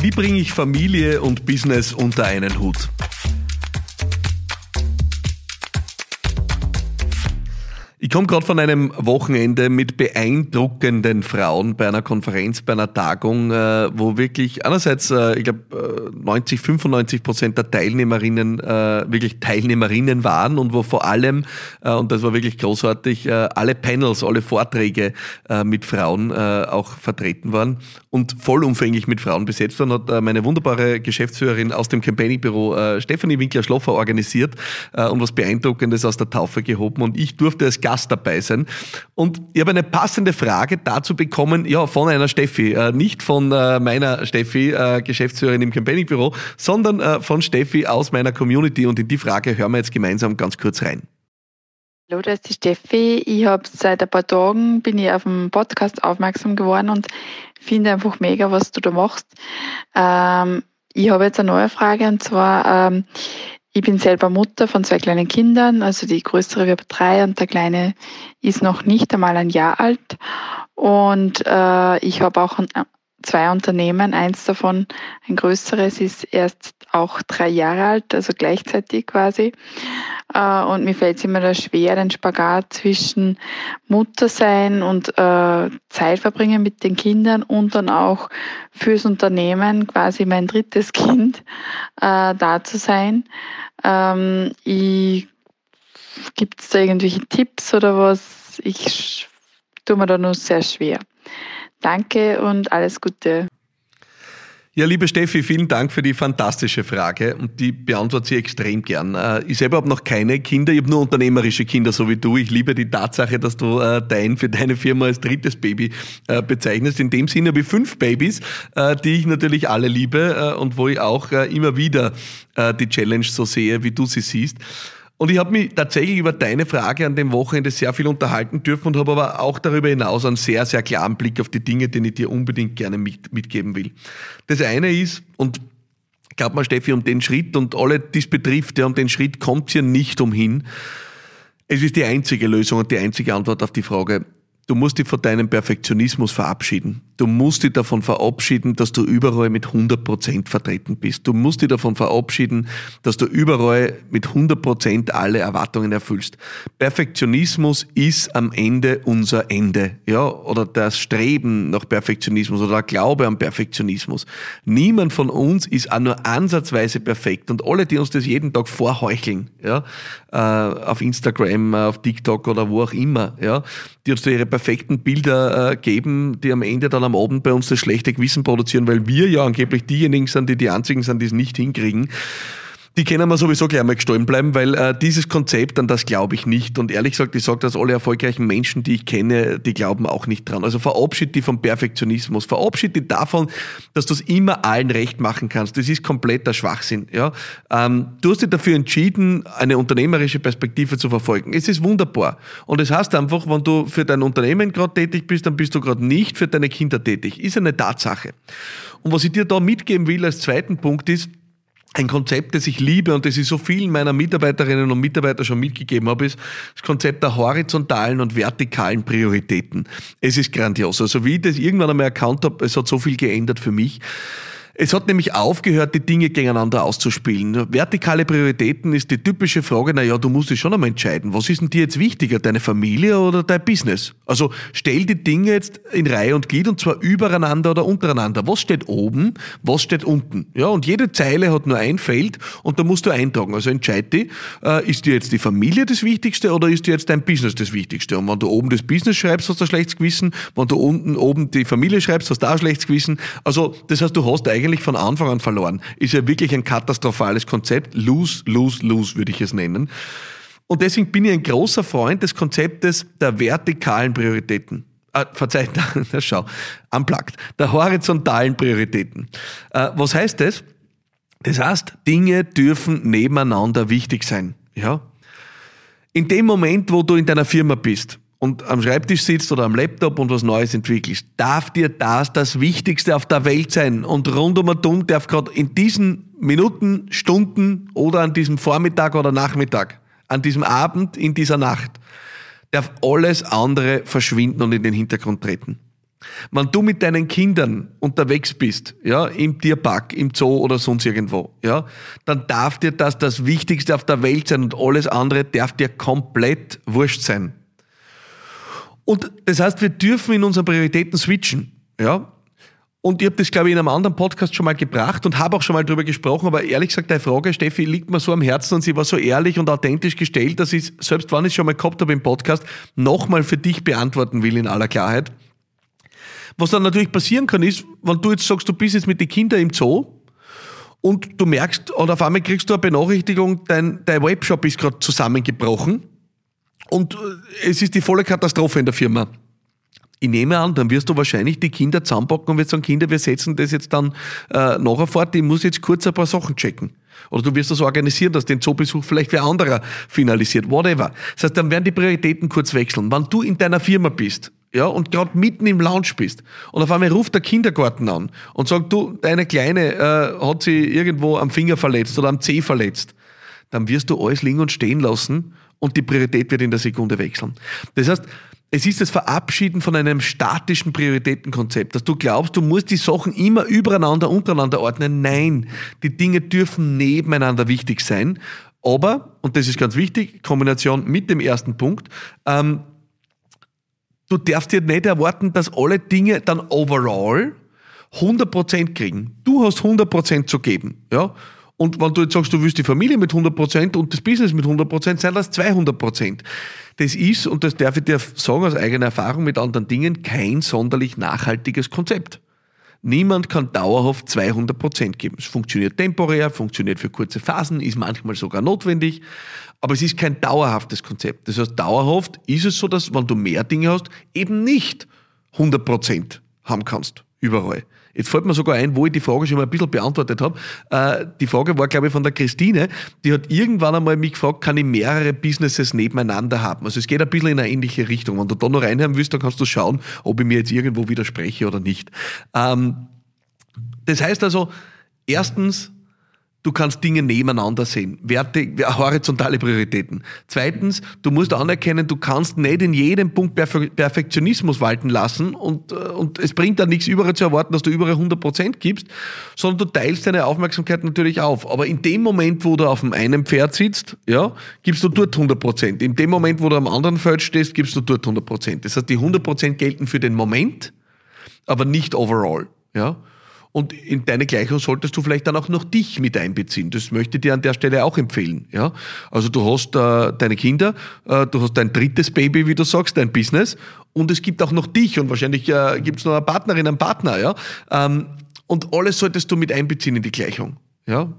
Wie bringe ich Familie und Business unter einen Hut? Ich komme gerade von einem Wochenende mit beeindruckenden Frauen bei einer Konferenz, bei einer Tagung, äh, wo wirklich einerseits, äh, ich glaube, 90, 95 Prozent der Teilnehmerinnen äh, wirklich Teilnehmerinnen waren und wo vor allem, und das war wirklich großartig, alle Panels, alle Vorträge mit Frauen auch vertreten waren und vollumfänglich mit Frauen besetzt waren, hat meine wunderbare Geschäftsführerin aus dem Campaigning-Büro Stefanie Winkler-Schloffer organisiert und was Beeindruckendes aus der Taufe gehoben und ich durfte als Gast dabei sein. Und ich habe eine passende Frage dazu bekommen, ja, von einer Steffi, äh, nicht von äh, meiner Steffi, äh, Geschäftsführerin im Campaigning-Büro, sondern äh, von Steffi aus meiner Community. Und in die Frage hören wir jetzt gemeinsam ganz kurz rein. Hallo, das ist die Steffi. Ich habe seit ein paar Tagen bin ich auf dem Podcast aufmerksam geworden und finde einfach mega, was du da machst. Ähm, ich habe jetzt eine neue Frage und zwar, ähm, ich bin selber Mutter von zwei kleinen Kindern, also die größere wird drei und der kleine ist noch nicht einmal ein Jahr alt. Und äh, ich habe auch zwei Unternehmen, eins davon, ein größeres, ist erst auch drei Jahre alt, also gleichzeitig quasi. Äh, und mir fällt es immer da schwer, den Spagat zwischen Mutter sein und äh, Zeit verbringen mit den Kindern und dann auch fürs Unternehmen quasi mein drittes Kind äh, da zu sein. Ähm, Gibt es da irgendwelche Tipps oder was? Ich tue mir da nur sehr schwer. Danke und alles Gute. Ja, liebe Steffi, vielen Dank für die fantastische Frage und die beantworte ich extrem gern. Äh, ich selber habe noch keine Kinder, ich habe nur unternehmerische Kinder, so wie du. Ich liebe die Tatsache, dass du äh, dein für deine Firma als drittes Baby äh, bezeichnest. In dem Sinne habe ich fünf Babys, die ich natürlich alle liebe und wo ich auch immer wieder die Challenge so sehe, wie du sie siehst. Und ich habe mich tatsächlich über deine Frage an dem Wochenende sehr viel unterhalten dürfen und habe aber auch darüber hinaus einen sehr, sehr klaren Blick auf die Dinge, den ich dir unbedingt gerne mit, mitgeben will. Das eine ist, und glaub mal, Steffi, um den Schritt und alle, die es betrifft, ja, um den Schritt kommt es ja nicht umhin. Es ist die einzige Lösung und die einzige Antwort auf die Frage. Du musst dich von deinem Perfektionismus verabschieden. Du musst dich davon verabschieden, dass du überall mit 100 Prozent vertreten bist. Du musst dich davon verabschieden, dass du überall mit 100 Prozent alle Erwartungen erfüllst. Perfektionismus ist am Ende unser Ende, ja, oder das Streben nach Perfektionismus oder der Glaube an Perfektionismus. Niemand von uns ist auch nur ansatzweise perfekt und alle, die uns das jeden Tag vorheucheln, ja, äh, auf Instagram, auf TikTok oder wo auch immer, ja, die uns ihre perfekten Bilder äh, geben, die am Ende dann am Abend bei uns das schlechte Gewissen produzieren, weil wir ja angeblich diejenigen sind, die die einzigen sind, die es nicht hinkriegen die können wir sowieso gleich mal gestohlen bleiben, weil äh, dieses Konzept, an das glaube ich nicht. Und ehrlich gesagt, ich sage das, alle erfolgreichen Menschen, die ich kenne, die glauben auch nicht dran. Also verabschied dich vom Perfektionismus, verabschied dich davon, dass du es immer allen recht machen kannst. Das ist kompletter Schwachsinn. Ja? Ähm, du hast dich dafür entschieden, eine unternehmerische Perspektive zu verfolgen. Es ist wunderbar. Und es das heißt einfach, wenn du für dein Unternehmen gerade tätig bist, dann bist du gerade nicht für deine Kinder tätig. Ist eine Tatsache. Und was ich dir da mitgeben will als zweiten Punkt ist, ein Konzept, das ich liebe und das ich so vielen meiner Mitarbeiterinnen und Mitarbeiter schon mitgegeben habe, ist das Konzept der horizontalen und vertikalen Prioritäten. Es ist grandios. Also wie ich das irgendwann einmal erkannt habe, es hat so viel geändert für mich. Es hat nämlich aufgehört, die Dinge gegeneinander auszuspielen. Vertikale Prioritäten ist die typische Frage, na ja, du musst dich schon einmal entscheiden. Was ist denn dir jetzt wichtiger, deine Familie oder dein Business? Also stell die Dinge jetzt in Reihe und Glied und zwar übereinander oder untereinander. Was steht oben, was steht unten? Ja, und jede Zeile hat nur ein Feld und da musst du eintragen. Also entscheid dich, äh, ist dir jetzt die Familie das Wichtigste oder ist dir jetzt dein Business das Wichtigste? Und wenn du oben das Business schreibst, hast du ein schlechtes Gewissen. Wenn du unten oben die Familie schreibst, hast du auch ein schlechtes Gewissen. Also, das heißt, du hast eigentlich eigentlich von Anfang an verloren. Ist ja wirklich ein katastrophales Konzept. Lose, lose, lose würde ich es nennen. Und deswegen bin ich ein großer Freund des Konzeptes der vertikalen Prioritäten. Äh, verzeiht, na, schau, unplugged. Der horizontalen Prioritäten. Äh, was heißt das? Das heißt, Dinge dürfen nebeneinander wichtig sein. Ja? In dem Moment, wo du in deiner Firma bist, und am Schreibtisch sitzt oder am Laptop und was Neues entwickelst, darf dir das das Wichtigste auf der Welt sein. Und rund um und darf gerade in diesen Minuten, Stunden oder an diesem Vormittag oder Nachmittag, an diesem Abend, in dieser Nacht, darf alles andere verschwinden und in den Hintergrund treten. Wenn du mit deinen Kindern unterwegs bist, ja, im Tierpark, im Zoo oder sonst irgendwo, ja, dann darf dir das das Wichtigste auf der Welt sein und alles andere darf dir komplett wurscht sein. Und das heißt, wir dürfen in unseren Prioritäten switchen, ja. Und ich habe das, glaube ich, in einem anderen Podcast schon mal gebracht und habe auch schon mal drüber gesprochen, aber ehrlich gesagt, deine Frage, Steffi, liegt mir so am Herzen und sie war so ehrlich und authentisch gestellt, dass ich selbst wenn ich es schon mal gehabt habe im Podcast, nochmal für dich beantworten will in aller Klarheit. Was dann natürlich passieren kann, ist, wenn du jetzt sagst, du bist jetzt mit den Kindern im Zoo und du merkst, oder auf einmal kriegst du eine Benachrichtigung, dein, dein Webshop ist gerade zusammengebrochen und äh, es ist die volle Katastrophe in der Firma. Ich nehme an, dann wirst du wahrscheinlich die Kinder zusammenpacken und wirst sagen, Kinder, wir setzen das jetzt dann äh, nachher fort, ich muss jetzt kurz ein paar Sachen checken. Oder du wirst das organisieren, dass den Zoobesuch vielleicht wer anderer finalisiert, whatever. Das heißt, dann werden die Prioritäten kurz wechseln. Wenn du in deiner Firma bist ja, und gerade mitten im Lounge bist und auf einmal ruft der Kindergarten an und sagt, du, deine Kleine äh, hat sie irgendwo am Finger verletzt oder am Zeh verletzt, dann wirst du alles liegen und stehen lassen und die Priorität wird in der Sekunde wechseln. Das heißt, es ist das Verabschieden von einem statischen Prioritätenkonzept, dass du glaubst, du musst die Sachen immer übereinander, untereinander ordnen. Nein, die Dinge dürfen nebeneinander wichtig sein. Aber, und das ist ganz wichtig, Kombination mit dem ersten Punkt, ähm, du darfst dir nicht erwarten, dass alle Dinge dann overall 100% kriegen. Du hast 100% zu geben. Ja? Und wenn du jetzt sagst, du willst die Familie mit 100% und das Business mit 100%, sind das 200%. Das ist, und das darf ich dir sagen aus eigener Erfahrung mit anderen Dingen, kein sonderlich nachhaltiges Konzept. Niemand kann dauerhaft 200% geben. Es funktioniert temporär, funktioniert für kurze Phasen, ist manchmal sogar notwendig, aber es ist kein dauerhaftes Konzept. Das heißt, dauerhaft ist es so, dass wenn du mehr Dinge hast, eben nicht 100% haben kannst, überall. Jetzt fällt mir sogar ein, wo ich die Frage schon mal ein bisschen beantwortet habe. Äh, die Frage war, glaube ich, von der Christine. Die hat irgendwann einmal mich gefragt, kann ich mehrere Businesses nebeneinander haben? Also es geht ein bisschen in eine ähnliche Richtung. Wenn du da noch reinhören willst, dann kannst du schauen, ob ich mir jetzt irgendwo widerspreche oder nicht. Ähm, das heißt also, erstens, Du kannst Dinge nebeneinander sehen. Werte, horizontale Prioritäten. Zweitens, du musst anerkennen, du kannst nicht in jedem Punkt Perfektionismus walten lassen und, äh, und es bringt dann nichts überall zu erwarten, dass du überall 100% gibst, sondern du teilst deine Aufmerksamkeit natürlich auf. Aber in dem Moment, wo du auf dem einen Pferd sitzt, ja, gibst du dort 100%. In dem Moment, wo du am anderen Feld stehst, gibst du dort 100%. Das heißt, die 100% gelten für den Moment, aber nicht overall. Ja? Und in deine Gleichung solltest du vielleicht dann auch noch dich mit einbeziehen. Das möchte ich dir an der Stelle auch empfehlen. Ja? Also du hast äh, deine Kinder, äh, du hast dein drittes Baby, wie du sagst, dein Business und es gibt auch noch dich und wahrscheinlich äh, gibt es noch eine Partnerin, einen Partner. Ja? Ähm, und alles solltest du mit einbeziehen in die Gleichung. Ja?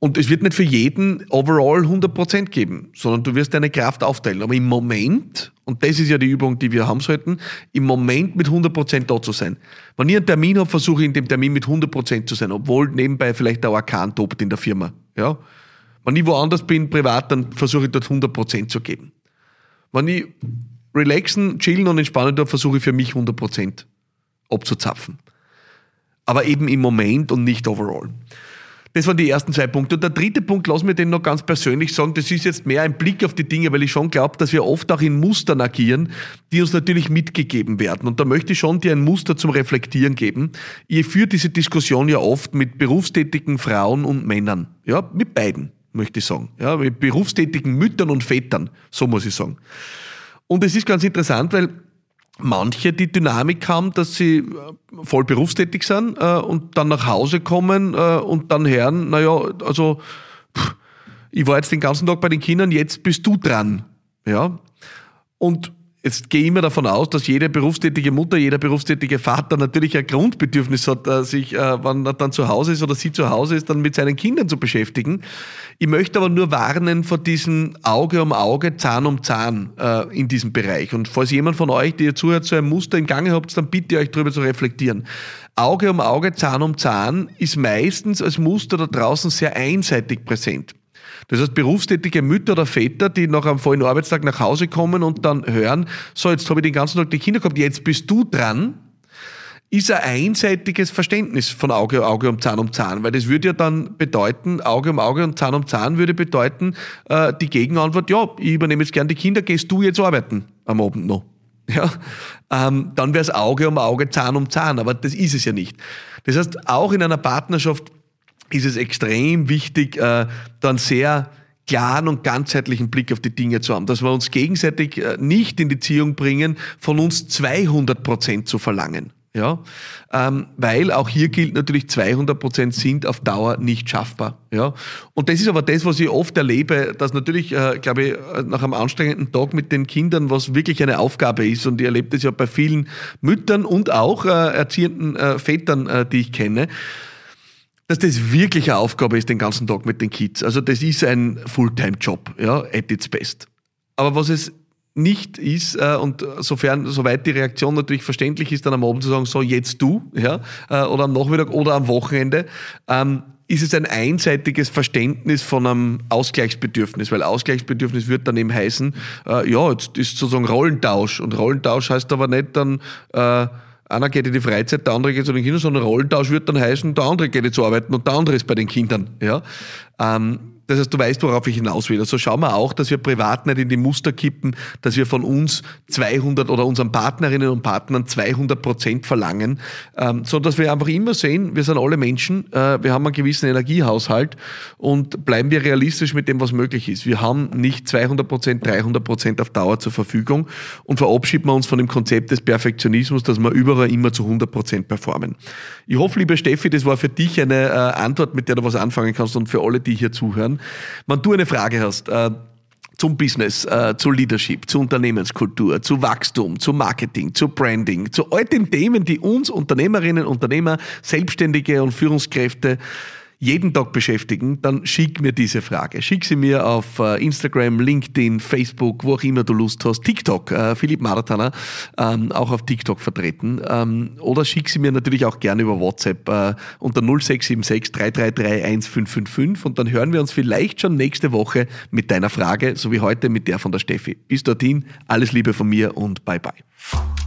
Und es wird nicht für jeden overall 100% geben, sondern du wirst deine Kraft aufteilen. Aber im Moment, und das ist ja die Übung, die wir haben sollten, im Moment mit 100% da zu sein. Wenn ich einen Termin habe, versuche ich in dem Termin mit 100% zu sein, obwohl nebenbei vielleicht der Orkan tobt in der Firma. Ja? Wenn ich woanders bin, privat, dann versuche ich dort 100% zu geben. Wenn ich relaxen, chillen und entspannen darf, versuche ich für mich 100% abzuzapfen. Aber eben im Moment und nicht overall. Das waren die ersten zwei Punkte. Und der dritte Punkt, lass mir den noch ganz persönlich sagen, das ist jetzt mehr ein Blick auf die Dinge, weil ich schon glaube, dass wir oft auch in Mustern agieren, die uns natürlich mitgegeben werden. Und da möchte ich schon dir ein Muster zum Reflektieren geben. Ich führe diese Diskussion ja oft mit berufstätigen Frauen und Männern. Ja, mit beiden, möchte ich sagen. Ja, mit berufstätigen Müttern und Vätern, so muss ich sagen. Und es ist ganz interessant, weil manche die Dynamik haben, dass sie äh, voll berufstätig sind äh, und dann nach Hause kommen äh, und dann hören, naja, also pff, ich war jetzt den ganzen Tag bei den Kindern, jetzt bist du dran. Ja. Und Jetzt gehe ich immer davon aus, dass jede berufstätige Mutter, jeder berufstätige Vater natürlich ein Grundbedürfnis hat, äh, sich, äh, wenn er dann zu Hause ist oder sie zu Hause ist, dann mit seinen Kindern zu beschäftigen. Ich möchte aber nur warnen vor diesem Auge um Auge, Zahn um Zahn äh, in diesem Bereich. Und falls jemand von euch, der ihr zuhört, so ein Muster im Gange habt, dann bitte ich euch darüber zu reflektieren. Auge um Auge, Zahn um Zahn ist meistens als Muster da draußen sehr einseitig präsent. Das heißt, berufstätige Mütter oder Väter, die nach einem vollen Arbeitstag nach Hause kommen und dann hören, so, jetzt habe ich den ganzen Tag die Kinder gehabt, jetzt bist du dran, ist ein einseitiges Verständnis von Auge um Auge und Zahn um Zahn, weil das würde ja dann bedeuten, Auge um Auge und Zahn um Zahn würde bedeuten, äh, die Gegenantwort, ja, ich übernehme jetzt gern die Kinder, gehst du jetzt arbeiten am Abend noch. ja, ähm, dann wäre es Auge um Auge, Zahn um Zahn, aber das ist es ja nicht. Das heißt, auch in einer Partnerschaft ist es extrem wichtig, äh, dann sehr klaren und ganzheitlichen Blick auf die Dinge zu haben, dass wir uns gegenseitig äh, nicht in die Ziehung bringen, von uns 200 Prozent zu verlangen. Ja, ähm, weil auch hier gilt natürlich 200 Prozent sind auf Dauer nicht schaffbar. Ja, und das ist aber das, was ich oft erlebe, dass natürlich, äh, glaube ich, nach einem anstrengenden Tag mit den Kindern, was wirklich eine Aufgabe ist, und ich erlebe das ja bei vielen Müttern und auch äh, erziehenden äh, Vätern, äh, die ich kenne, dass das wirklich eine Aufgabe ist, den ganzen Tag mit den Kids. Also das ist ein Fulltime-Job, ja, at its best. Aber was es nicht ist äh, und sofern, soweit die Reaktion natürlich verständlich ist, dann am Abend zu sagen, so jetzt du, ja, äh, oder am Nachmittag oder am Wochenende, ähm, ist es ein einseitiges Verständnis von einem Ausgleichsbedürfnis, weil Ausgleichsbedürfnis wird dann eben heißen, äh, ja, jetzt ist sozusagen Rollentausch und Rollentausch heißt aber nicht dann, äh, einer geht in die Freizeit, der andere geht zu den Kindern, sondern Rollentausch wird dann heißen, der andere geht jetzt arbeiten und der andere ist bei den Kindern. Ja? Ähm, das heißt, du weißt, worauf ich hinaus will. Also schauen wir auch, dass wir privat nicht in die Muster kippen, dass wir von uns 200 oder unseren Partnerinnen und Partnern 200 Prozent verlangen, ähm, sondern dass wir einfach immer sehen, wir sind alle Menschen, äh, wir haben einen gewissen Energiehaushalt und bleiben wir realistisch mit dem, was möglich ist. Wir haben nicht 200 Prozent, 300 Prozent auf Dauer zur Verfügung und verabschieden wir uns von dem Konzept des Perfektionismus, dass wir überall immer zu 100 Prozent performen. Ich hoffe, liebe Steffi, das war für dich eine äh, Antwort, mit der du was anfangen kannst und für alle, die hier zuhören. Wenn du eine Frage hast, äh, zum Business, äh, zu Leadership, zu Unternehmenskultur, zu Wachstum, zu Marketing, zu Branding, zu all den Themen, die uns Unternehmerinnen, Unternehmer, Selbstständige und Führungskräfte jeden Tag beschäftigen, dann schick mir diese Frage. Schick sie mir auf äh, Instagram, LinkedIn, Facebook, wo auch immer du Lust hast. TikTok, äh, Philipp Marathaner, ähm, auch auf TikTok vertreten. Ähm, oder schick sie mir natürlich auch gerne über WhatsApp äh, unter 0676 333 1555 und dann hören wir uns vielleicht schon nächste Woche mit deiner Frage, so wie heute mit der von der Steffi. Bis dorthin, alles Liebe von mir und bye bye.